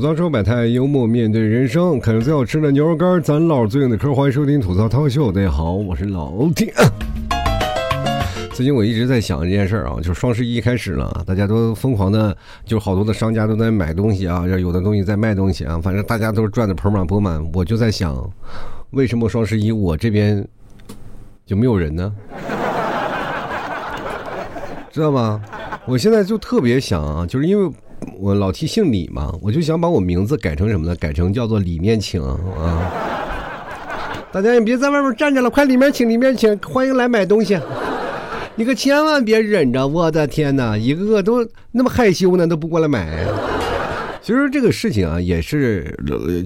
吐槽说百态，幽默面对人生，啃着最好吃的牛肉干，咱唠最硬的嗑。欢迎收听吐槽涛秀，大家好，我是老铁。最近我一直在想一件事啊，就是双十一开始了，大家都疯狂的，就好多的商家都在买东西啊，有的东西在卖东西啊，反正大家都是赚的盆满钵满。我就在想，为什么双十一我这边就没有人呢？知道吗？我现在就特别想啊，就是因为我老提姓李嘛，我就想把我名字改成什么呢？改成叫做李面请啊！大家也别在外面站着了，快里面请，里面请，欢迎来买东西。你可千万别忍着，我的天哪，一个个都那么害羞呢，都不过来买。其实这个事情啊，也是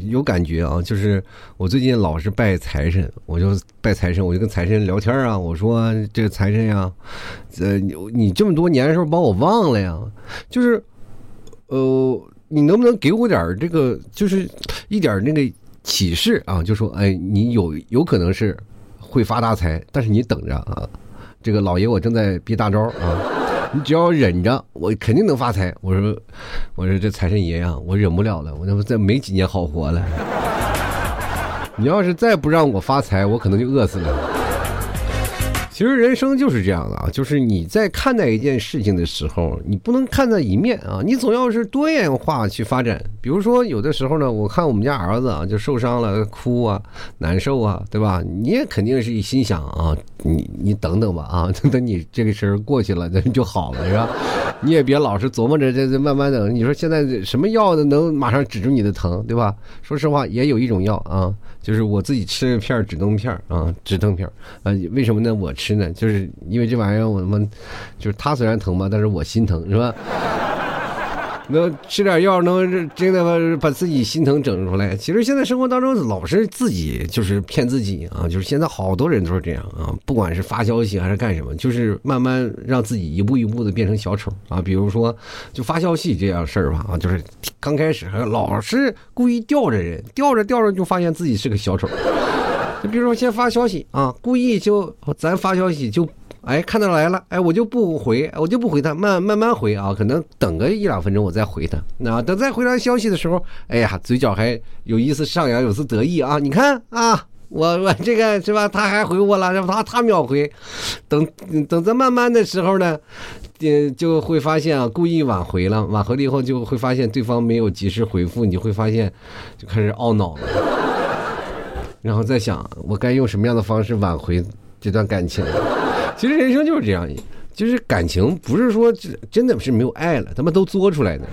有感觉啊，就是我最近老是拜财神，我就拜财神，我就跟财神聊天啊，我说这个财神呀，呃，你你这么多年是不是把我忘了呀，就是，呃，你能不能给我点这个，就是一点那个启示啊？就说，哎，你有有可能是会发大财，但是你等着啊。这个老爷，我正在憋大招啊！你只要忍着，我肯定能发财。我说，我说这财神爷呀，我忍不了了，我他妈再没几年好活了。你要是再不让我发财，我可能就饿死了。其实人生就是这样的啊，就是你在看待一件事情的时候，你不能看在一面啊，你总要是多元化去发展。比如说，有的时候呢，我看我们家儿子啊，就受伤了，哭啊，难受啊，对吧？你也肯定是一心想啊，你你等等吧啊，等等你这个事儿过去了，那就好了，是吧？你也别老是琢磨着这这慢慢等。你说现在什么药能马上止住你的疼，对吧？说实话，也有一种药啊。就是我自己吃片止痛片啊，止痛片啊，为什么呢？我吃呢，就是因为这玩意儿，我他妈就是他虽然疼吧，但是我心疼，是吧？能吃点药，能真的把自己心疼整出来。其实现在生活当中老是自己就是骗自己啊，就是现在好多人都是这样啊，不管是发消息还是干什么，就是慢慢让自己一步一步的变成小丑啊。比如说，就发消息这样事儿吧啊，就是刚开始老是故意吊着人，吊着吊着就发现自己是个小丑。就比如说先发消息啊，故意就咱发消息就。哎，看到来了，哎，我就不回，我就不回他，慢慢慢回啊，可能等个一两分钟我再回他。那等再回来消息的时候，哎呀，嘴角还有一丝上扬，有丝得意啊。你看啊，我我这个是吧？他还回我了，然后他他秒回。等等再慢慢的时候呢，嗯，就会发现啊，故意挽回了，挽回了以后就会发现对方没有及时回复，你会发现就开始懊恼了，然后再想我该用什么样的方式挽回这段感情。其实人生就是这样，就是感情不是说真的是没有爱了，他们都作出来的。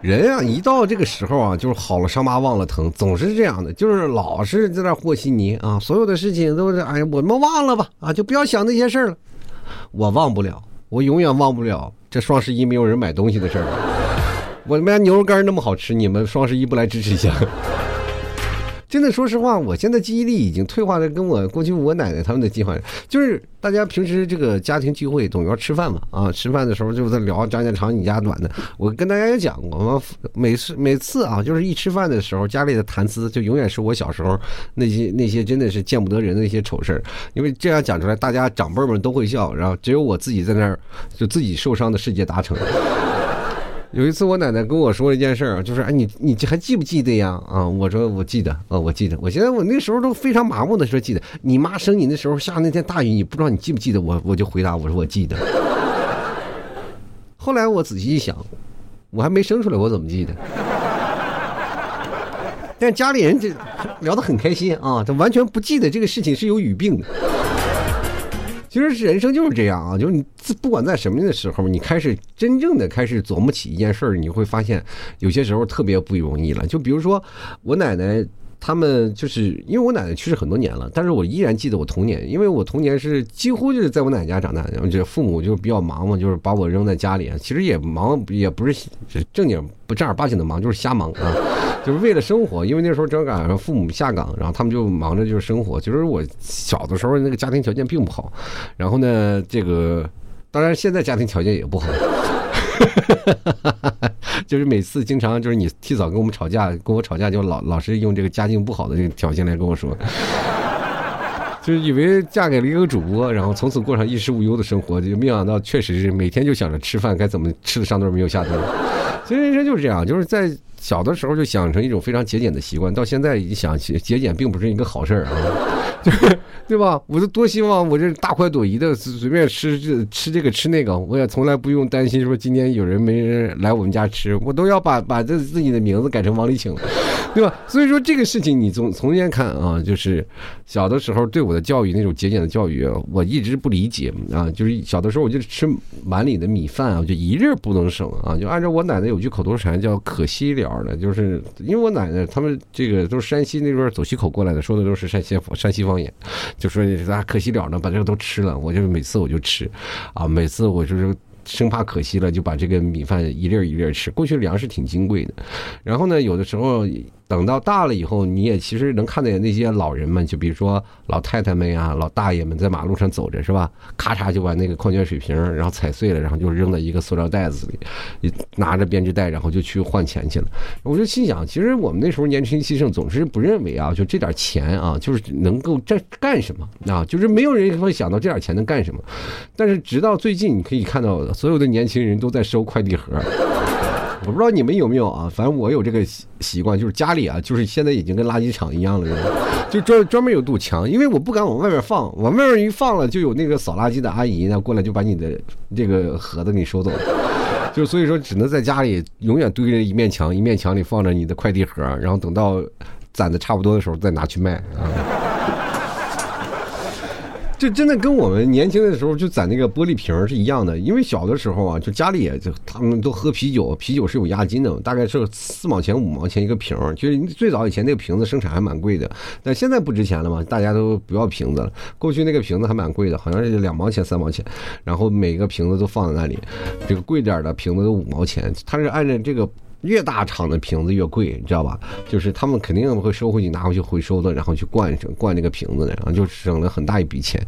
人啊，一到这个时候啊，就是好了伤疤忘了疼，总是这样的，就是老是在那和稀泥啊。所有的事情都是哎呀，我们忘了吧啊，就不要想那些事儿了。我忘不了，我永远忘不了这双十一没有人买东西的事儿。我们家牛肉干那么好吃，你们双十一不来支持一下？真的，说实话，我现在记忆力已经退化的跟我过去我奶奶他们的计划，就是大家平时这个家庭聚会总要吃饭嘛，啊，吃饭的时候就在聊家家长你家短的。我跟大家也讲过，每次每次啊，就是一吃饭的时候，家里的谈资就永远是我小时候那些那些真的是见不得人的一些丑事儿，因为这样讲出来，大家长辈们都会笑，然后只有我自己在那儿就自己受伤的世界达成。有一次，我奶奶跟我说了一件事儿，就是哎，你你还记不记得呀？啊，我说我记得，啊，我记得。我现在我那时候都非常麻木的说记得。你妈生你的时候下那天大雨，你不知道你记不记得？我我就回答我说我记得。后来我仔细一想，我还没生出来，我怎么记得？但家里人这聊得很开心啊，他完全不记得这个事情是有语病的。其实人生就是这样啊，就是你不管在什么的时候，你开始真正的开始琢磨起一件事儿，你会发现有些时候特别不容易了。就比如说我奶奶。他们就是因为我奶奶去世很多年了，但是我依然记得我童年，因为我童年是几乎就是在我奶奶家长大，然后这父母就比较忙嘛，就是把我扔在家里，其实也忙，也不是正经不正儿八经的忙，就是瞎忙啊，就是为了生活，因为那时候正赶上父母下岗，然后他们就忙着就是生活。其实我小的时候那个家庭条件并不好，然后呢，这个当然现在家庭条件也不好。就是每次经常就是你提早跟我们吵架，跟我吵架就老老是用这个家境不好的这个条件来跟我说。就以为嫁给了一个主播，然后从此过上衣食无忧的生活，就没想到确实是每天就想着吃饭该怎么吃的上顿没有下顿。其实人生就是这样，就是在小的时候就养成一种非常节俭的习惯，到现在一想节节俭并不是一个好事儿啊，对吧？我就多希望我这大快朵颐的随便吃这吃这个吃那个，我也从来不用担心说今天有人没人来我们家吃，我都要把把这自己的名字改成王丽请，对吧？所以说这个事情你从从前看啊，就是小的时候对我的教育那种节俭的教育，我一直不理解啊，就是小的时候我就吃碗里的米饭啊，我就一粒不能省啊，就按照我奶奶有句口头禅叫可惜了。的，就是因为我奶奶他们这个都是山西那边走西口过来的，说的都是山西山西方言，就说咋可惜了呢，把这个都吃了。我就每次我就吃，啊，每次我就是生怕可惜了，就把这个米饭一粒一粒吃。过去粮食挺金贵的，然后呢，有的时候。等到大了以后，你也其实能看见那些老人们，就比如说老太太们呀、老大爷们在马路上走着，是吧？咔嚓就把那个矿泉水瓶然后踩碎了，然后就扔在一个塑料袋子里，拿着编织袋，然后就去换钱去了。我就心想，其实我们那时候年轻气盛，总是不认为啊，就这点钱啊，就是能够这干什么啊？就是没有人会想到这点钱能干什么。但是直到最近，你可以看到所有的年轻人都在收快递盒。我不知道你们有没有啊，反正我有这个习习惯，就是家里啊，就是现在已经跟垃圾场一样了，就专专门有堵墙，因为我不敢往外面放，往外面一放了，就有那个扫垃圾的阿姨呢过来就把你的这个盒子给收走了，就所以说只能在家里永远堆着一面墙，一面墙里放着你的快递盒，然后等到攒的差不多的时候再拿去卖啊。这真的跟我们年轻的时候就攒那个玻璃瓶是一样的，因为小的时候啊，就家里也就他们都喝啤酒，啤酒是有押金的，大概是四毛钱五毛钱一个瓶就是最早以前那个瓶子生产还蛮贵的，但现在不值钱了嘛，大家都不要瓶子了。过去那个瓶子还蛮贵的，好像是两毛钱三毛钱，然后每个瓶子都放在那里，这个贵点的瓶子都五毛钱，它是按照这个。越大厂的瓶子越贵，你知道吧？就是他们肯定会收回去，拿回去回收的，然后去灌灌那个瓶子的，然后就省了很大一笔钱。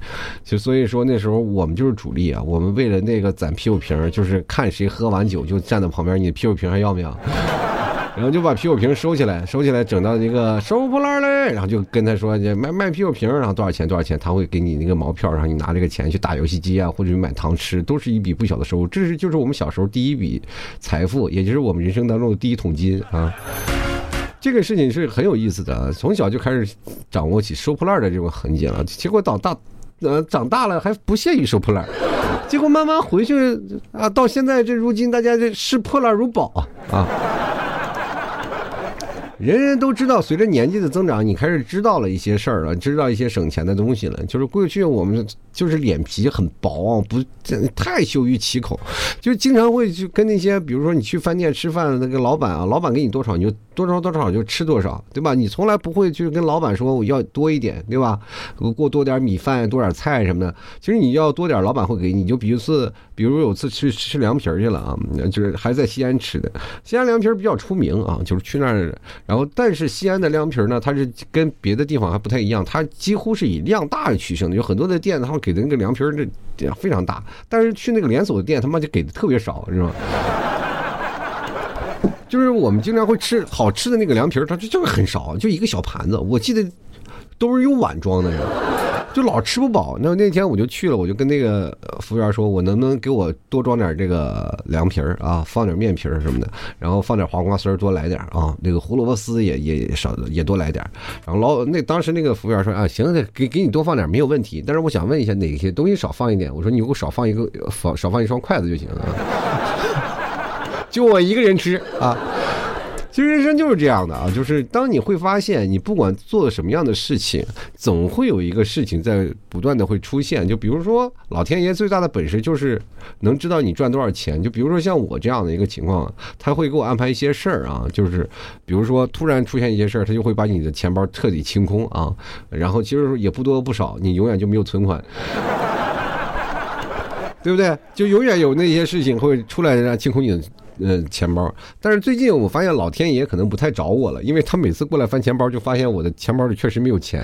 就所以说那时候我们就是主力啊，我们为了那个攒啤酒瓶，就是看谁喝完酒就站在旁边，你的啤酒瓶还要不要？然后就把啤酒瓶收起来，收起来整到一个收破烂嘞，然后就跟他说卖卖啤酒瓶，然后多少钱多少钱，他会给你那个毛票，然后你拿这个钱去打游戏机啊，或者买糖吃，都是一笔不小的收入。这是就是我们小时候第一笔财富，也就是我们人生当中的第一桶金啊。这个事情是很有意思的，从小就开始掌握起收破烂的这种痕迹了。结果长大，呃，长大了还不屑于收破烂，结果慢慢回去啊，到现在这如今大家这视破烂如宝啊。人人都知道，随着年纪的增长，你开始知道了一些事儿了，知道一些省钱的东西了。就是过去我们就是脸皮很薄啊，不太羞于启口，就经常会去跟那些，比如说你去饭店吃饭的那个老板啊，老板给你多少你就多少多少就吃多少，对吧？你从来不会去跟老板说我要多一点，对吧？给我多点米饭，多点菜什么的。其实你要多点，老板会给你。就比如次，比如有次去吃凉皮去了啊，就是还在西安吃的，西安凉皮儿比较出名啊，就是去那儿。然后，但是西安的凉皮儿呢，它是跟别的地方还不太一样，它几乎是以量大取胜的。有很多的店，他们给的那个凉皮儿这非常大，但是去那个连锁的店，他妈就给的特别少，知道吗？就是我们经常会吃好吃的那个凉皮儿，它就就是很少，就一个小盘子。我记得都是用碗装的呀。就老吃不饱，那那天我就去了，我就跟那个服务员说，我能不能给我多装点这个凉皮儿啊，放点面皮儿什么的，然后放点黄瓜丝儿多来点啊，那个胡萝卜丝也也少也多来点。然后老那当时那个服务员说啊，行，给给你多放点没有问题，但是我想问一下哪些东西少放一点？我说你给我少放一个放少放一双筷子就行了，就我一个人吃啊。其实人生就是这样的啊，就是当你会发现，你不管做什么样的事情，总会有一个事情在不断的会出现。就比如说，老天爷最大的本事就是能知道你赚多少钱。就比如说像我这样的一个情况，他会给我安排一些事儿啊，就是比如说突然出现一些事儿，他就会把你的钱包彻底清空啊，然后其实也不多不少，你永远就没有存款，对不对？就永远有那些事情会出来让清空你的。呃，钱包，但是最近我发现老天爷可能不太找我了，因为他每次过来翻钱包，就发现我的钱包里确实没有钱。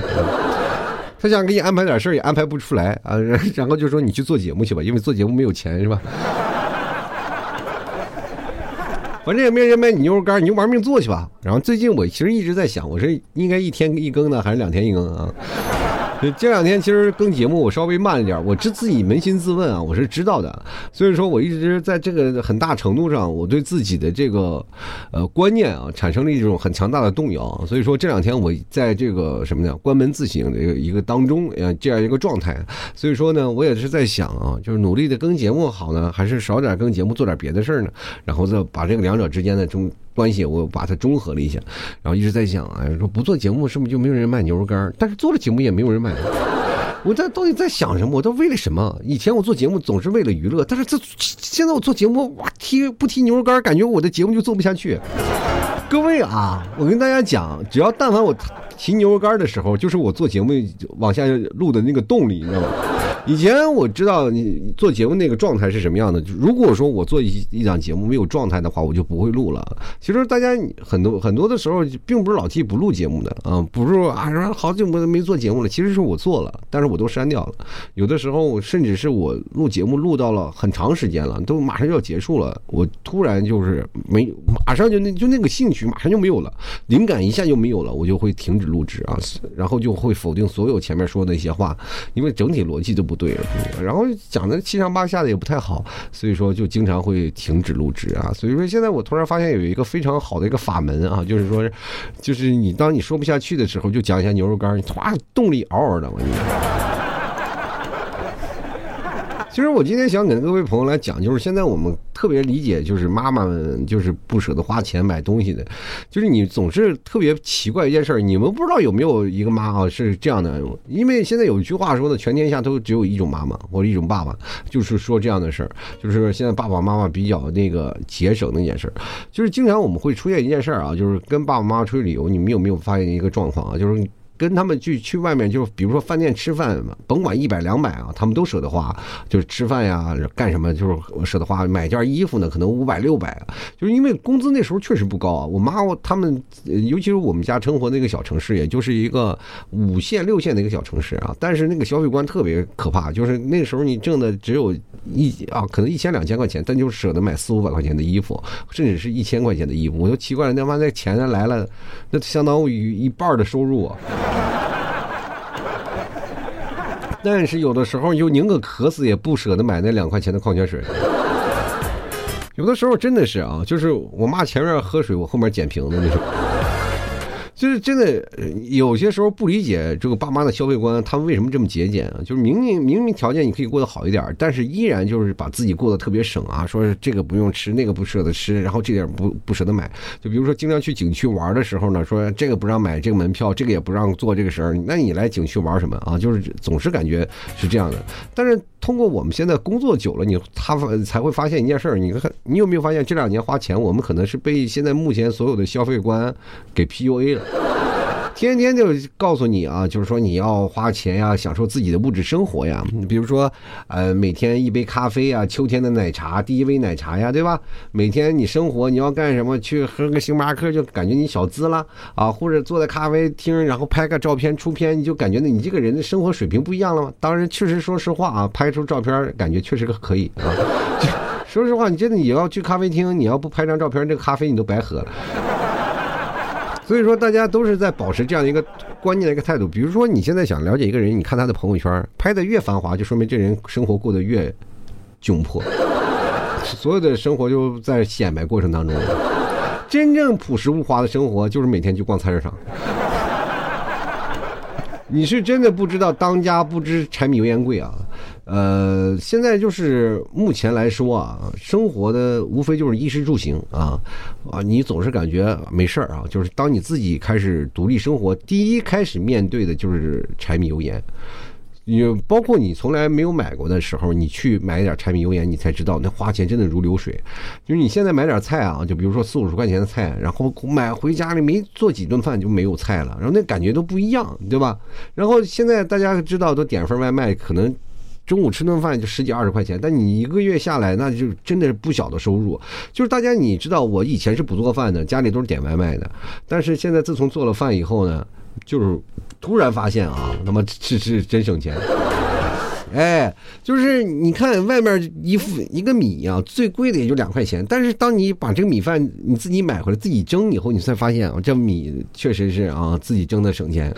他想给你安排点事儿，也安排不出来啊，然后就说你去做节目去吧，因为做节目没有钱是吧？反正也没人买你牛肉干，你就玩命做去吧。然后最近我其实一直在想，我是应该一天一更呢，还是两天一更啊？这两天其实更节目我稍微慢了点，我这自己扪心自问啊，我是知道的，所以说我一直在这个很大程度上，我对自己的这个呃观念啊，产生了一种很强大的动摇。所以说这两天我在这个什么呢，关门自省的一个一个当中，呃，这样一个状态。所以说呢，我也是在想啊，就是努力的更节目好呢，还是少点更节目，做点别的事儿呢？然后再把这个两者之间的中。关系我把它中和了一下，然后一直在想，哎，说不做节目是不是就没有人卖牛肉干？但是做了节目也没有人买。我在到底在想什么？我都为了什么？以前我做节目总是为了娱乐，但是这现在我做节目，哇，提不提牛肉干，感觉我的节目就做不下去。各位啊，我跟大家讲，只要但凡我提牛肉干的时候，就是我做节目往下录的那个动力，你知道吗？以前我知道你做节目那个状态是什么样的。如果说我做一一档节目没有状态的话，我就不会录了。其实大家很多很多的时候，并不是老 T 不录节目的啊，不是说啊说好久没没做节目了，其实是我做了，但是我都删掉了。有的时候甚至是我录节目录到了很长时间了，都马上就要结束了，我突然就是没马上就那就那个兴趣马上就没有了，灵感一下就没有了，我就会停止录制啊，然后就会否定所有前面说的那些话，因为整体逻辑都不。对，然后讲的七上八下的也不太好，所以说就经常会停止录制啊。所以说现在我突然发现有一个非常好的一个法门啊，就是说，就是你当你说不下去的时候，就讲一下牛肉干，你歘，动力嗷嗷的，我跟你说。其实我今天想跟各位朋友来讲，就是现在我们特别理解，就是妈妈们就是不舍得花钱买东西的，就是你总是特别奇怪一件事儿你们不知道有没有一个妈啊是这样的？因为现在有一句话说的，全天下都只有一种妈妈或者一种爸爸，就是说这样的事儿，就是现在爸爸妈妈比较那个节省那件事儿，就是经常我们会出现一件事儿啊，就是跟爸爸妈妈出去旅游，你们有没有发现一个状况啊？就是。跟他们去去外面，就比如说饭店吃饭，甭管一百两百啊，他们都舍得花，就是吃饭呀，干什么就是舍得花。买件衣服呢，可能五百六百，就是因为工资那时候确实不高啊。我妈他们，尤其是我们家生活那个小城市，也就是一个五线六线的一个小城市啊，但是那个消费观特别可怕，就是那时候你挣的只有一啊，可能一千两千块钱，但就舍得买四五百块钱的衣服，甚至是一千块钱的衣服。我就奇怪了，他妈那钱来了，那相当于一半的收入啊。但是有的时候又宁可渴死也不舍得买那两块钱的矿泉水。有的时候真的是啊，就是我妈前面喝水，我后面捡瓶子那种。就是真的，有些时候不理解这个爸妈的消费观，他们为什么这么节俭啊？就是明明明明条件你可以过得好一点，但是依然就是把自己过得特别省啊，说是这个不用吃，那个不舍得吃，然后这点不不舍得买。就比如说经常去景区玩的时候呢，说这个不让买这个门票，这个也不让做这个事儿，那你来景区玩什么啊？就是总是感觉是这样的。但是通过我们现在工作久了，你他才会发现一件事儿，你看你有没有发现这两年花钱，我们可能是被现在目前所有的消费观给 PUA 了。天天就告诉你啊，就是说你要花钱呀，享受自己的物质生活呀。你比如说，呃，每天一杯咖啡啊，秋天的奶茶，第一杯奶茶呀，对吧？每天你生活你要干什么？去喝个星巴克就感觉你小资了啊，或者坐在咖啡厅，然后拍个照片出片，你就感觉你这个人的生活水平不一样了吗？当然，确实说实话啊，拍出照片感觉确实可以啊。说实话，你真的你要去咖啡厅，你要不拍张照片，这个咖啡你都白喝了。所以说，大家都是在保持这样一个观念的一个态度。比如说，你现在想了解一个人，你看他的朋友圈拍的越繁华，就说明这人生活过得越窘迫，所有的生活就在显摆过程当中。真正朴实无华的生活，就是每天去逛菜市场。你是真的不知道当家不知柴米油盐贵啊！呃，现在就是目前来说啊，生活的无非就是衣食住行啊啊，你总是感觉没事儿啊，就是当你自己开始独立生活，第一开始面对的就是柴米油盐。你包括你从来没有买过的时候，你去买一点柴米油盐，你才知道那花钱真的如流水。就是你现在买点菜啊，就比如说四五十块钱的菜，然后买回家里没做几顿饭就没有菜了，然后那感觉都不一样，对吧？然后现在大家知道都点份外卖，可能中午吃顿饭就十几二十块钱，但你一个月下来那就真的是不小的收入。就是大家你知道，我以前是不做饭的，家里都是点外卖的，但是现在自从做了饭以后呢。就是突然发现啊，他妈是是真省钱，哎，就是你看外面一副一个米呀，最贵的也就两块钱，但是当你把这个米饭你自己买回来自己蒸以后，你才发现啊，这米确实是啊自己蒸的省钱。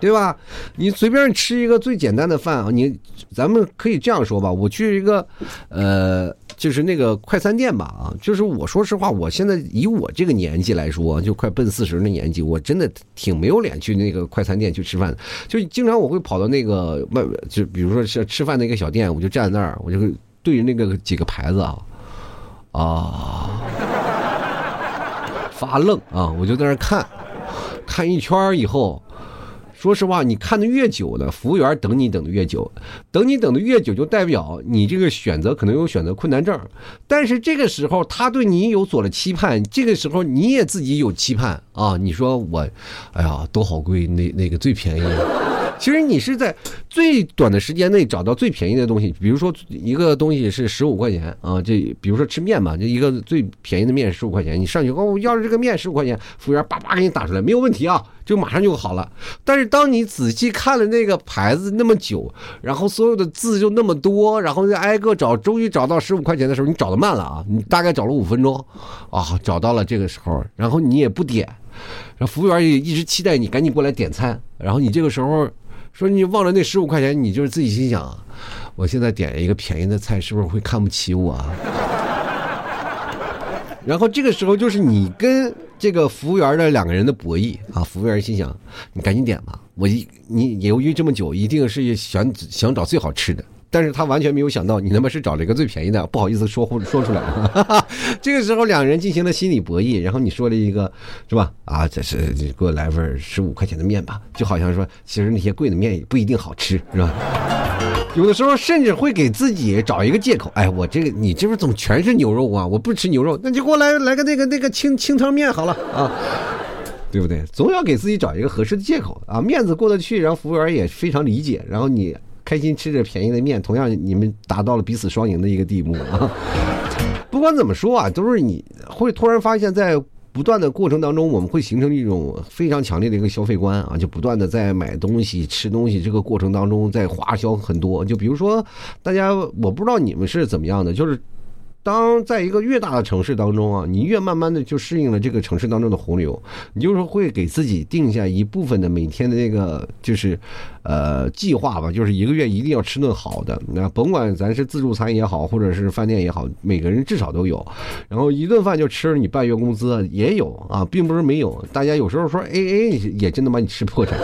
对吧？你随便吃一个最简单的饭啊，你咱们可以这样说吧，我去一个，呃，就是那个快餐店吧啊，就是我说实话，我现在以我这个年纪来说，就快奔四十的年纪，我真的挺没有脸去那个快餐店去吃饭，就经常我会跑到那个外，就比如说是吃饭的一个小店，我就站在那儿，我就对着那个几个牌子啊，啊，发愣啊，我就在那儿看，看一圈以后。说实话，你看的越久呢，服务员等你等的越久，等你等的越久，就代表你这个选择可能有选择困难症。但是这个时候，他对你有所了期盼，这个时候你也自己有期盼啊。你说我，哎呀，都好贵，那那个最便宜。其实你是在最短的时间内找到最便宜的东西，比如说一个东西是十五块钱啊，这比如说吃面吧，这一个最便宜的面十五块钱，你上去哦，要是这个面十五块钱，服务员叭叭给你打出来，没有问题啊，就马上就好了。但是当你仔细看了那个牌子那么久，然后所有的字就那么多，然后再挨个找，终于找到十五块钱的时候，你找的慢了啊，你大概找了五分钟啊，找到了这个时候，然后你也不点，然后服务员也一直期待你赶紧过来点餐，然后你这个时候。说你忘了那十五块钱，你就是自己心想，我现在点一个便宜的菜，是不是会看不起我？然后这个时候就是你跟这个服务员的两个人的博弈啊。服务员心想，你赶紧点吧，我一你犹豫这么久，一定是想想找最好吃的。但是他完全没有想到，你他妈是找了一个最便宜的，不好意思说说出来。这个时候两人进行了心理博弈，然后你说了一个，是吧？啊，这是给我来份十五块钱的面吧，就好像说，其实那些贵的面也不一定好吃，是吧？有的时候甚至会给自己找一个借口，哎，我这个你这不怎么全是牛肉啊？我不吃牛肉，那就给我来来个那个那个清清汤面好了啊，对不对？总要给自己找一个合适的借口啊，面子过得去，然后服务员也非常理解，然后你。开心吃着便宜的面，同样你们达到了彼此双赢的一个地步啊！不管怎么说啊，都是你会突然发现，在不断的过程当中，我们会形成一种非常强烈的一个消费观啊，就不断的在买东西、吃东西这个过程当中，在花销很多。就比如说，大家我不知道你们是怎么样的，就是。当在一个越大的城市当中啊，你越慢慢的就适应了这个城市当中的洪流，你就是会给自己定下一部分的每天的那个就是，呃，计划吧，就是一个月一定要吃顿好的。那甭管咱是自助餐也好，或者是饭店也好，每个人至少都有。然后一顿饭就吃你半月工资也有啊，并不是没有。大家有时候说 A A 也真的把你吃破产。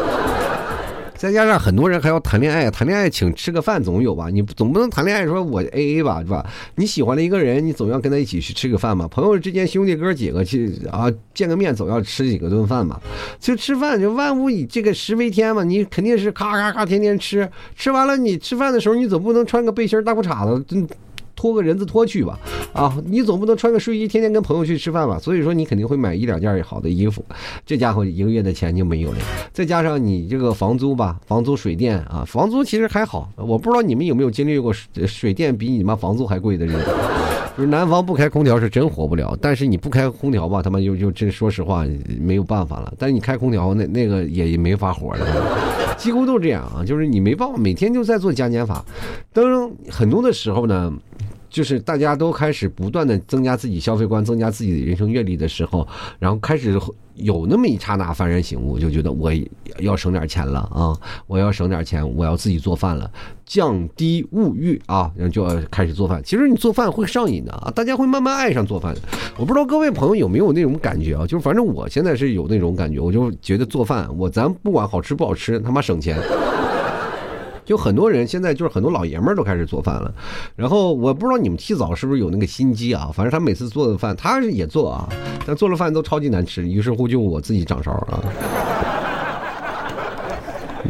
再加上很多人还要谈恋爱，谈恋爱请吃个饭总有吧？你总不能谈恋爱说我 A A 吧，是吧？你喜欢的一个人，你总要跟他一起去吃个饭嘛。朋友之间兄弟哥几个去啊，见个面总要吃几个顿饭嘛。就吃饭就万物以这个食为天嘛，你肯定是咔咔咔天天吃，吃完了你吃饭的时候你总不能穿个背心大裤衩子。拖个人字拖去吧，啊，你总不能穿个睡衣天天跟朋友去吃饭吧？所以说你肯定会买一两件好的衣服，这家伙一个月的钱就没有了。再加上你这个房租吧，房租水电啊，房租其实还好，我不知道你们有没有经历过水水电比你妈房租还贵的日子。就是南方不开空调是真活不了，但是你不开空调吧，他妈就就真说实话没有办法了。但是你开空调那那个也没法活了，几乎都这样啊，就是你没办法每天就在做加减法。当很多的时候呢。就是大家都开始不断的增加自己消费观，增加自己的人生阅历的时候，然后开始有那么一刹那幡然醒悟，就觉得我要省点钱了啊！我要省点钱，我要自己做饭了，降低物欲啊，然后就要开始做饭。其实你做饭会上瘾的啊，大家会慢慢爱上做饭。我不知道各位朋友有没有那种感觉啊？就是反正我现在是有那种感觉，我就觉得做饭，我咱不管好吃不好吃，他妈省钱。就很多人现在就是很多老爷们儿都开始做饭了，然后我不知道你们提早是不是有那个心机啊？反正他每次做的饭，他也做啊，但做了饭都超级难吃，于是乎就我自己掌勺啊。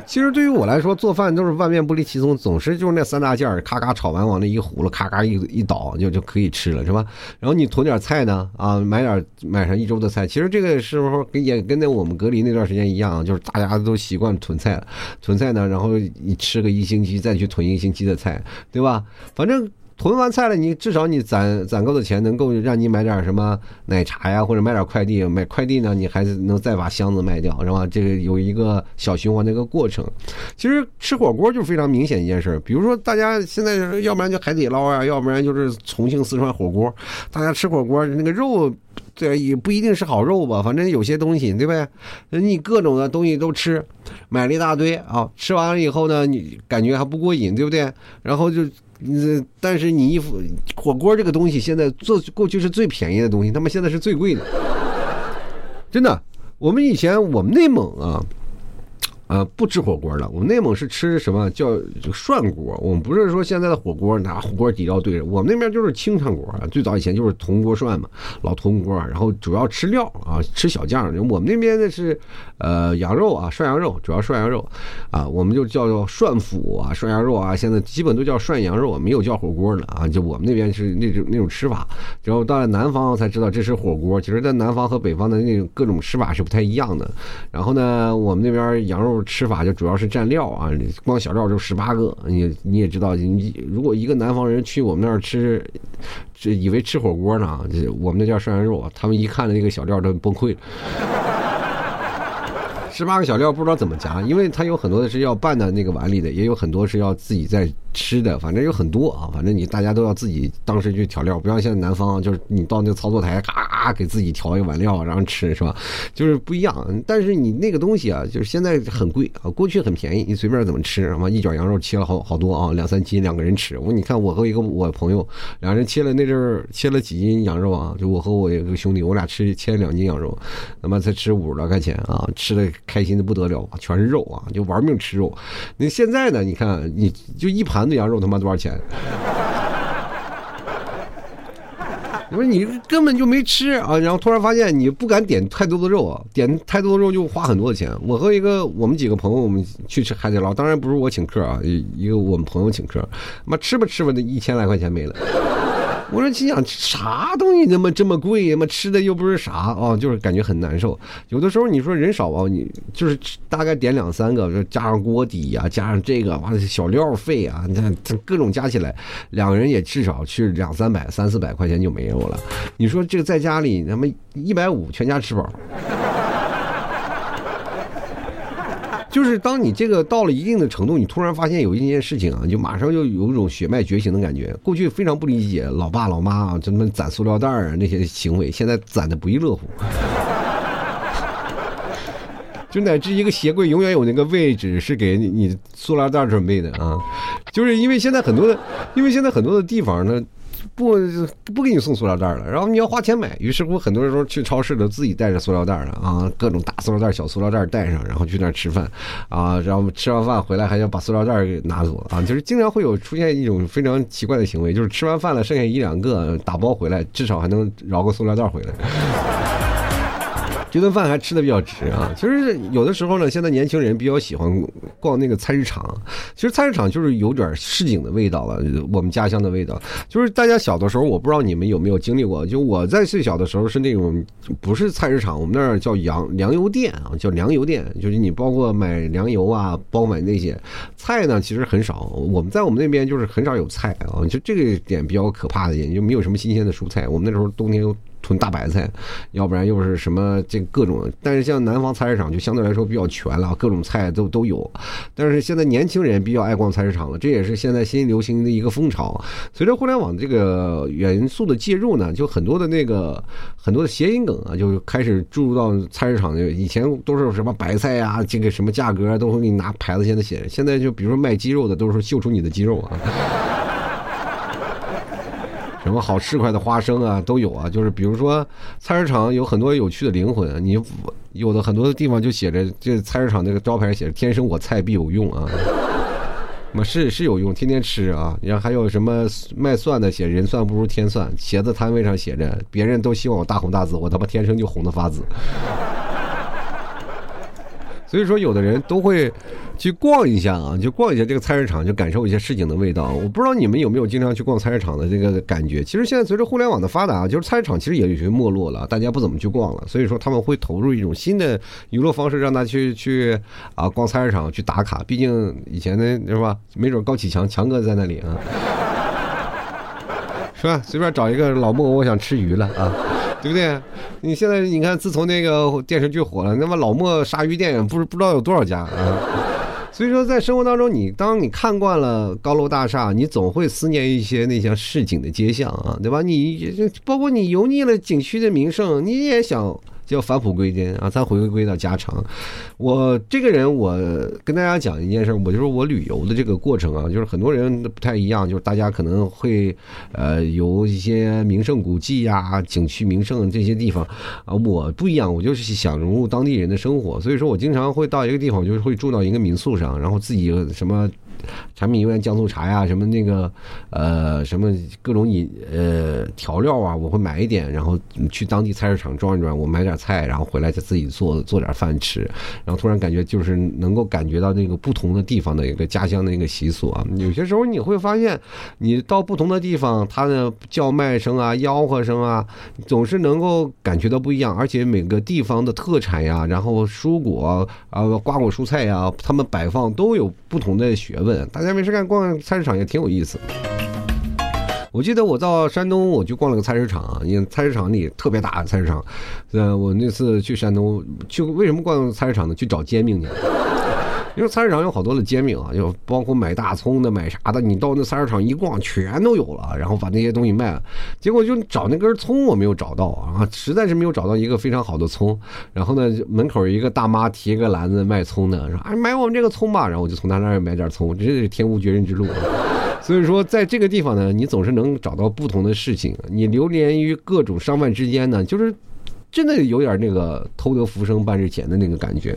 其实对于我来说，做饭都是万变不离其宗，总是就是那三大件儿，咔咔炒完往那一糊了，咔咔一一倒就就可以吃了，是吧？然后你囤点菜呢，啊，买点买上一周的菜。其实这个时候也跟那我们隔离那段时间一样，就是大家都习惯囤菜了，囤菜呢，然后你吃个一星期，再去囤一星期的菜，对吧？反正。囤完菜了，你至少你攒攒够的钱，能够让你买点什么奶茶呀，或者买点快递。买快递呢，你还是能再把箱子卖掉，是吧？这个有一个小循环的一个过程。其实吃火锅就非常明显一件事，比如说大家现在要不然就海底捞啊，要不然就是重庆、四川火锅。大家吃火锅那个肉。对，也不一定是好肉吧，反正有些东西，对不对？你各种的东西都吃，买了一大堆啊，吃完了以后呢，你感觉还不过瘾，对不对？然后就，你但是你一火锅这个东西，现在做过去是最便宜的东西，他妈现在是最贵的，真的。我们以前我们内蒙啊。呃，不吃火锅了。我们内蒙是吃什么叫涮锅？我们不是说现在的火锅拿火锅底料对着，我们那边就是清汤锅。最早以前就是铜锅涮嘛，老铜锅，然后主要吃料啊，吃小酱。我们那边的是呃羊肉啊，涮羊肉，主要涮羊肉啊，我们就叫做涮府啊，涮羊肉啊，现在基本都叫涮羊肉，没有叫火锅的啊。就我们那边是那种那种吃法，然后到了南方才知道这是火锅。其实，在南方和北方的那种各种吃法是不太一样的。然后呢，我们那边羊肉。吃法就主要是蘸料啊，光小料就十八个。你你也知道，你如果一个南方人去我们那儿吃，这以为吃火锅呢，我们那叫涮羊肉，他们一看那个小料都崩溃了。十八个小料不知道怎么夹，因为它有很多的是要拌的那个碗里的，也有很多是要自己在。吃的反正有很多啊，反正你大家都要自己当时去调料，不像现在南方就是你到那个操作台咔给自己调一碗料然后吃是吧？就是不一样。但是你那个东西啊，就是现在很贵啊，过去很便宜，你随便怎么吃，什么一卷羊肉切了好好多啊，两三斤两个人吃。我你看我和一个我朋友两人切了那阵儿切了几斤羊肉啊，就我和我一个兄弟，我俩吃切了两斤羊肉，他妈才吃五十来块钱啊，吃的开心的不得了啊，全是肉啊，就玩命吃肉。那现在呢，你看你就一盘。子羊肉他妈多少钱？你说你根本就没吃啊，然后突然发现你不敢点太多的肉啊，点太多的肉就花很多的钱。我和一个我们几个朋友，我们去吃海底捞，当然不是我请客啊，一个我们朋友请客，妈吃吧吃吧，那一千来块钱没了。我说心想啥东西那么这么贵嘛？吃的又不是啥啊，就是感觉很难受。有的时候你说人少啊，你就是大概点两三个，加上锅底呀，加上这个完了小料费啊，那各种加起来，两个人也至少去两三百、三四百块钱就没有了。你说这个在家里，他妈一百五全家吃饱。就是当你这个到了一定的程度，你突然发现有一件事情啊，就马上就有一种血脉觉醒的感觉。过去非常不理解老爸老妈啊，这么攒塑料袋啊那些行为，现在攒的不亦乐乎。就乃至一个鞋柜永远有那个位置是给你你塑料袋准备的啊，就是因为现在很多的，因为现在很多的地方呢。不不给你送塑料袋了，然后你要花钱买。于是乎，很多时候去超市的自己带着塑料袋了啊，各种大塑料袋、小塑料袋带上，然后去那吃饭啊，然后吃完饭回来还要把塑料袋给拿走啊，就是经常会有出现一种非常奇怪的行为，就是吃完饭了剩下一两个打包回来，至少还能饶个塑料袋回来。这顿饭还吃的比较值啊！其实有的时候呢，现在年轻人比较喜欢逛那个菜市场。其实菜市场就是有点市井的味道了，我们家乡的味道。就是大家小的时候，我不知道你们有没有经历过。就我在最小的时候是那种不是菜市场，我们那儿叫粮粮油店啊，叫粮油店。就是你包括买粮油啊，包括买那些菜呢，其实很少。我们在我们那边就是很少有菜啊，就这个点比较可怕的一点，就没有什么新鲜的蔬菜。我们那时候冬天。囤大白菜，要不然又是什么这各种，但是像南方菜市场就相对来说比较全了，各种菜都都有。但是现在年轻人比较爱逛菜市场了，这也是现在新流行的一个风潮。随着互联网这个元素的介入呢，就很多的那个很多的谐音梗啊，就开始注入到菜市场。以前都是什么白菜呀，这个什么价格都会给你拿牌子现在写，现在就比如说卖鸡肉的，都是秀出你的肌肉啊。什么好吃块的花生啊，都有啊。就是比如说，菜市场有很多有趣的灵魂。你有的很多的地方就写着，这菜市场那个招牌写着“天生我菜必有用”啊。么是是有用，天天吃啊。然后还有什么卖蒜的写“人算不如天算”，茄子摊位上写着“别人都希望我大红大紫，我他妈天生就红的发紫”。所以说，有的人都会去逛一下啊，就逛一下这个菜市场，就感受一下市井的味道。我不知道你们有没有经常去逛菜市场的这个感觉。其实现在随着互联网的发达，就是菜市场其实也有些没落了，大家不怎么去逛了。所以说他们会投入一种新的娱乐方式，让他去去啊逛菜市场去打卡。毕竟以前的是吧？没准高启强强哥在那里啊，是吧？随便找一个老莫，我想吃鱼了啊。对不对？你现在你看，自从那个电视剧火了，那么老莫鲨鱼电影不是不知道有多少家啊。所以说，在生活当中，你当你看惯了高楼大厦，你总会思念一些那些市井的街巷啊，对吧？你包括你油腻了景区的名胜，你也想。叫返璞归真啊，咱回归到家常。我这个人，我跟大家讲一件事，我就是我旅游的这个过程啊，就是很多人不太一样，就是大家可能会呃有一些名胜古迹呀、景区名胜这些地方啊，我不一样，我就是想融入当地人的生活，所以说我经常会到一个地方，就是会住到一个民宿上，然后自己什么。产品油盐酱醋茶呀，什么那个呃，什么各种饮呃调料啊，我会买一点，然后去当地菜市场转一转，我买点菜，然后回来再自己做做点饭吃，然后突然感觉就是能够感觉到那个不同的地方的一个家乡的一个习俗啊。有些时候你会发现，你到不同的地方，它的叫卖声啊、吆喝声啊，总是能够感觉到不一样，而且每个地方的特产呀，然后蔬果啊、瓜果蔬菜呀，他们摆放都有不同的学问。问大家没事干，逛菜市场也挺有意思。我记得我到山东，我去逛了个菜市场，因为菜市场里特别大菜市场。嗯，我那次去山东，去为什么逛菜市场呢？去找煎饼去。因为菜市场有好多的煎饼啊，就包括买大葱的、买啥的。你到那菜市场一逛，全都有了，然后把那些东西卖了。结果就找那根葱，我没有找到啊，实在是没有找到一个非常好的葱。然后呢，门口一个大妈提个篮子卖葱的，说：“哎，买我们这个葱吧。”然后我就从他那儿买点葱，真是天无绝人之路。所以说，在这个地方呢，你总是能找到不同的事情。你流连于各种商贩之间呢，就是。真的有点那个偷得浮生半日闲的那个感觉。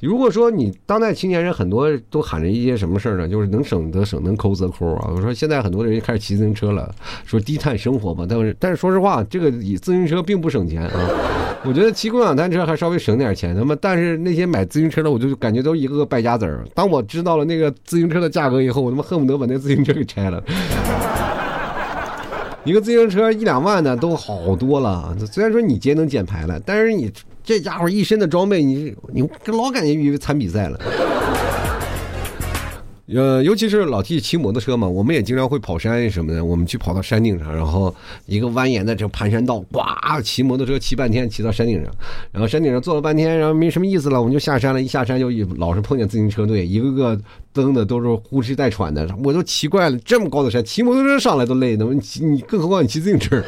如果说你当代青年人很多都喊着一些什么事儿呢？就是能省则省，能抠则抠啊。我说现在很多人开始骑自行车了，说低碳生活嘛。但是但是说实话，这个以自行车并不省钱啊。我觉得骑共享单车还稍微省点钱。他妈，但是那些买自行车的，我就感觉都一个个败家子儿。当我知道了那个自行车的价格以后，我他妈恨不得把那自行车给拆了。一个自行车一两万的都好多了，虽然说你节能减排了，但是你这家伙一身的装备，你你老感觉以为参比赛了。呃，尤其是老 T 骑摩托车嘛，我们也经常会跑山什么的。我们去跑到山顶上，然后一个蜿蜒的这盘山道，呱，骑摩托车骑半天，骑到山顶上，然后山顶上坐了半天，然后没什么意思了，我们就下山了。一下山就老是碰见自行车队，一个个蹬的都是呼哧带喘的，我都奇怪了，这么高的山，骑摩托车上来都累，的，你你，更何况你骑自行车，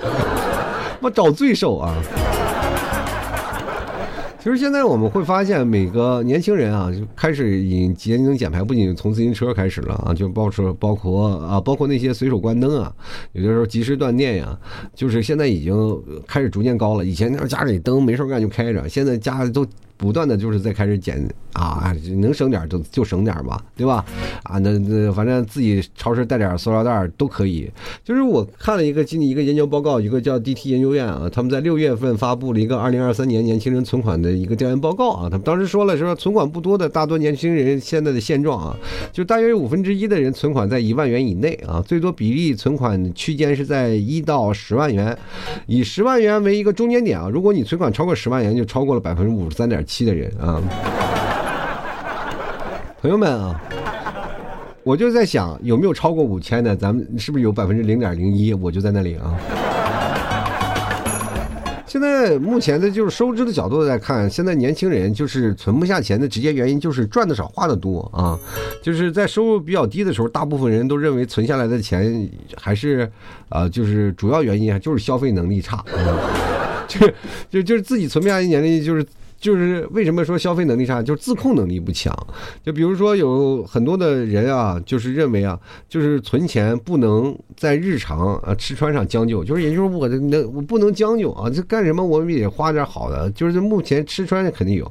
我找罪受啊！其实现在我们会发现，每个年轻人啊，就开始以节能减排，不仅从自行车开始了啊，就包括包括啊，包括那些随手关灯啊，有的时候及时断电呀，就是现在已经开始逐渐高了。以前那家里灯没事干就开着，现在家里都。不断的就是在开始减啊，能省点就就省点吧，对吧？啊，那那反正自己超市带点塑料袋都可以。就是我看了一个今一个研究报告，一个叫 DT 研究院啊，他们在六月份发布了一个二零二三年年轻人存款的一个调研报告啊。他们当时说了，说存款不多的大多年轻人现在的现状啊，就大约有五分之一的人存款在一万元以内啊，最多比例存款区间是在一到十万元，以十万元为一个中间点啊。如果你存款超过十万元，就超过了百分之五十三点。七的人啊，朋友们啊，我就在想，有没有超过五千的？咱们是不是有百分之零点零一？我就在那里啊。现在目前的就是收支的角度来看，现在年轻人就是存不下钱的直接原因就是赚的少，花的多啊。就是在收入比较低的时候，大部分人都认为存下来的钱还是啊，就是主要原因啊就是消费能力差，就就就是自己存不下一年龄就是。就是为什么说消费能力差，就是自控能力不强。就比如说有很多的人啊，就是认为啊，就是存钱不能在日常啊吃穿上将就，就是也就是我的那我不能将就啊，这干什么我们也花点好的。就是目前吃穿肯定有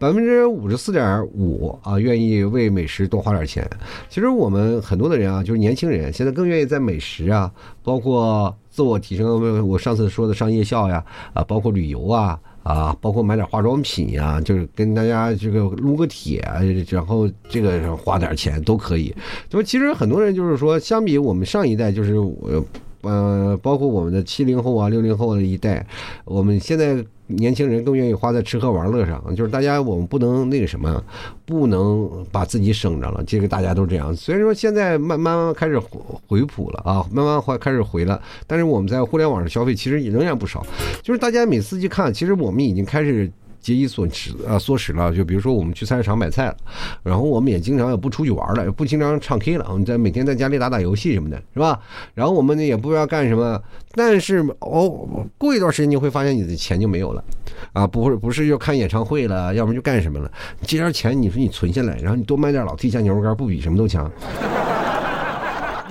百分之五十四点五啊，愿意为美食多花点钱。其实我们很多的人啊，就是年轻人现在更愿意在美食啊，包括自我提升，我上次说的上夜校呀啊，包括旅游啊。啊，包括买点化妆品呀，就是跟大家这个撸个铁啊，然后这个花点钱都可以。就其实很多人就是说，相比我们上一代，就是我，呃，包括我们的七零后啊、六零后的一代，我们现在。年轻人更愿意花在吃喝玩乐上，就是大家我们不能那个什么，不能把自己省着了。这个大家都这样。虽然说现在慢慢慢开始回回普了啊，慢慢会开始回了，但是我们在互联网上消费其实仍然不少。就是大家每次去看，其实我们已经开始。节衣缩食啊，缩食了。就比如说我们去菜市场买菜了，然后我们也经常也不出去玩了，也不经常唱 K 了，我们在每天在家里打打游戏什么的，是吧？然后我们呢也不知道干什么，但是哦，过一段时间你会发现你的钱就没有了，啊，不是不是要看演唱会了，要不然就干什么了？这点钱你说你存下来，然后你多买点老 T 家牛肉干，不比什么都强？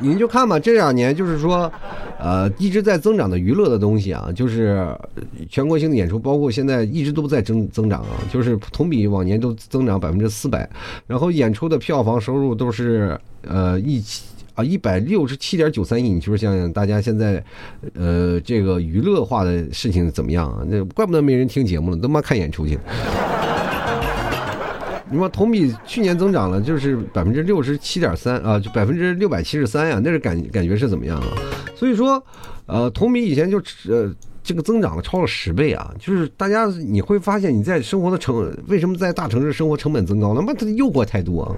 您就看吧，这两年就是说，呃，一直在增长的娱乐的东西啊，就是全国性的演出，包括现在一直都在增增长啊，就是同比往年都增长百分之四百，然后演出的票房收入都是呃一啊一百六十七点九三亿，你就是想想大家现在，呃，这个娱乐化的事情怎么样啊？那怪不得没人听节目了，都妈看演出去了。你说同比去年增长了，就是百分之六十七点三啊，就百分之六百七十三呀，那是感感觉是怎么样啊？所以说，呃，同比以前就呃这个增长了超了十倍啊，就是大家你会发现你在生活的成为什么在大城市生活成本增高？那么它诱惑太多啊！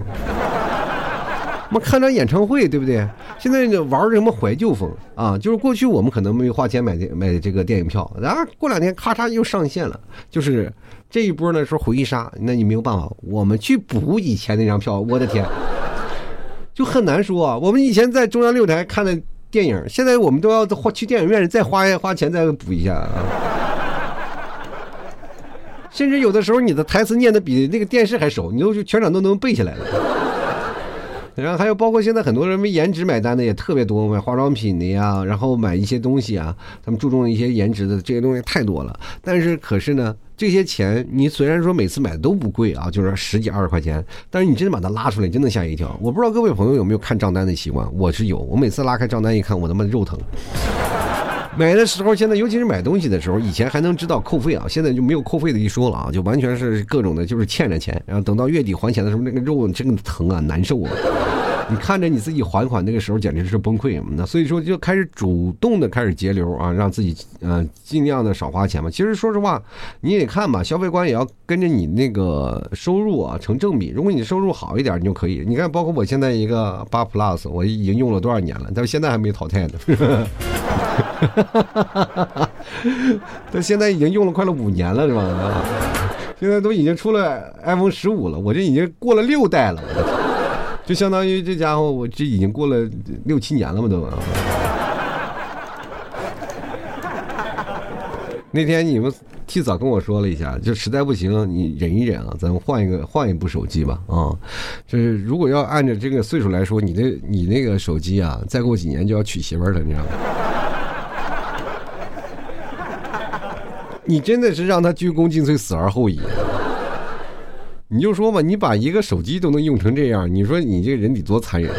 我们看场演唱会对不对？现在玩什么怀旧风啊？就是过去我们可能没有花钱买买这个电影票，然后过两天咔嚓又上线了，就是。这一波呢是回忆杀，那你没有办法，我们去补以前那张票。我的天，就很难说啊。我们以前在中央六台看的电影，现在我们都要花去电影院再花花钱再补一下啊。甚至有的时候你的台词念的比那个电视还熟，你都全场都能背下来了。然后还有包括现在很多人为颜值买单的也特别多，买化妆品的呀，然后买一些东西啊，他们注重一些颜值的这些东西太多了。但是可是呢？这些钱，你虽然说每次买的都不贵啊，就是十几二十块钱，但是你真的把它拉出来，真的吓一跳。我不知道各位朋友有没有看账单的习惯，我是有。我每次拉开账单一看，我他妈肉疼。买的时候，现在尤其是买东西的时候，以前还能知道扣费啊，现在就没有扣费的一说了啊，就完全是各种的，就是欠着钱，然后等到月底还钱的时候，那个肉真的疼啊，难受啊。你看着你自己还款那个时候简直是崩溃，那所以说就开始主动的开始节流啊，让自己呃尽量的少花钱嘛。其实说实话，你也看吧，消费观也要跟着你那个收入啊成正比。如果你收入好一点，你就可以。你看，包括我现在一个八 Plus，我已经用了多少年了，但是现在还没淘汰呢。但现在已经用了快了五年了，是吧？现在都已经出了 iPhone 十五了，我这已经过了六代了。就相当于这家伙，我这已经过了六七年了嘛，都。那天你们提早跟我说了一下，就实在不行，你忍一忍啊，咱们换一个换一部手机吧啊。就是如果要按照这个岁数来说，你的你那个手机啊，再过几年就要娶媳妇了，你知道吗？你真的是让他鞠躬尽瘁，死而后已。你就说吧，你把一个手机都能用成这样，你说你这个人得多残忍？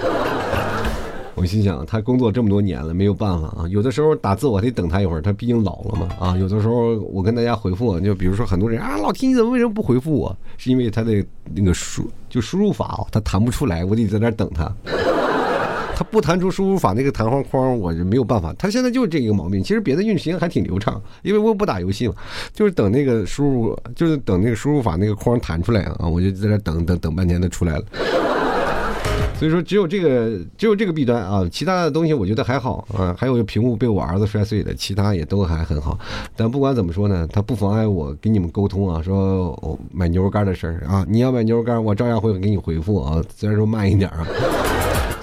我心想，他工作这么多年了，没有办法啊。有的时候打字我得等他一会儿，他毕竟老了嘛啊。有的时候我跟大家回复，就比如说很多人啊，老提你怎么为什么不回复我？是因为他的那个输就输入法他弹不出来，我得在那等他。他不弹出输入法那个弹簧框，我就没有办法。他现在就是这一个毛病。其实别的运行还挺流畅，因为我不打游戏嘛，就是等那个输入，就是等那个输入法那个框弹出来啊，我就在那等等等半天，它出来了。所以说，只有这个只有这个弊端啊，其他的东西我觉得还好啊。还有屏幕被我儿子摔碎的，其他也都还很好。但不管怎么说呢，他不妨碍我跟你们沟通啊，说我买牛肉干的事儿啊，你要买牛肉干，我照样会给你回复啊，虽然说慢一点啊。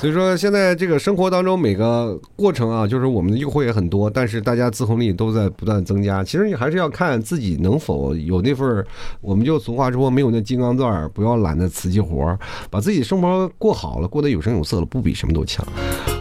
所以说，现在这个生活当中每个过程啊，就是我们的诱惑也很多，但是大家自控力都在不断增加。其实你还是要看自己能否有那份儿我们就俗话说，没有那金刚钻，不要揽那瓷器活儿把自己生活过好了，过得有声有色了，不比什么都强。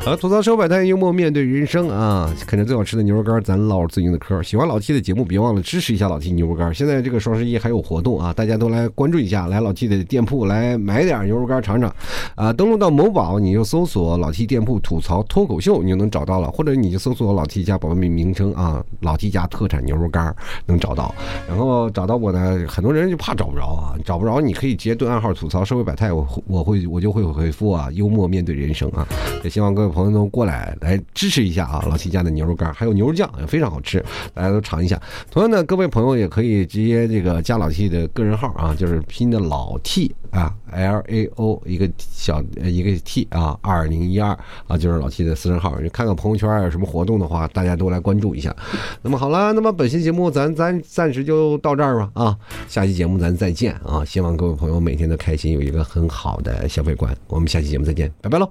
好，吐槽社会百态，幽默面对人生啊！啃着最好吃的牛肉干，咱唠着最硬的嗑。喜欢老 T 的节目，别忘了支持一下老 T 牛肉干。现在这个双十一还有活动啊，大家都来关注一下，来老 T 的店铺来买点牛肉干尝尝啊！登录到某宝，你就。搜索老 T 店铺吐槽脱口秀，你就能找到了，或者你就搜索老 T 家宝贝名称啊，老 T 家特产牛肉干能找到。然后找到我呢，很多人就怕找不着啊，找不着你可以直接对暗号吐槽社会百态，我我会我就会回复啊，幽默面对人生啊。也希望各位朋友都过来来支持一下啊，老七家的牛肉干还有牛肉酱也非常好吃，大家都尝一下。同样呢，各位朋友也可以直接这个加老 T 的个人号啊，就是拼的老 T 啊，L A O 一个小一个 T 啊，二零一二啊，就是老 T 的私人号。你看看朋友圈有什么活动的话，大家都来关注一下。那么好了，那么本期节目咱咱暂时就到这儿吧啊，下期节目咱再见啊！希望各位朋友每天都开心，有一个很好的消费观。我们下期节目再见，拜拜喽。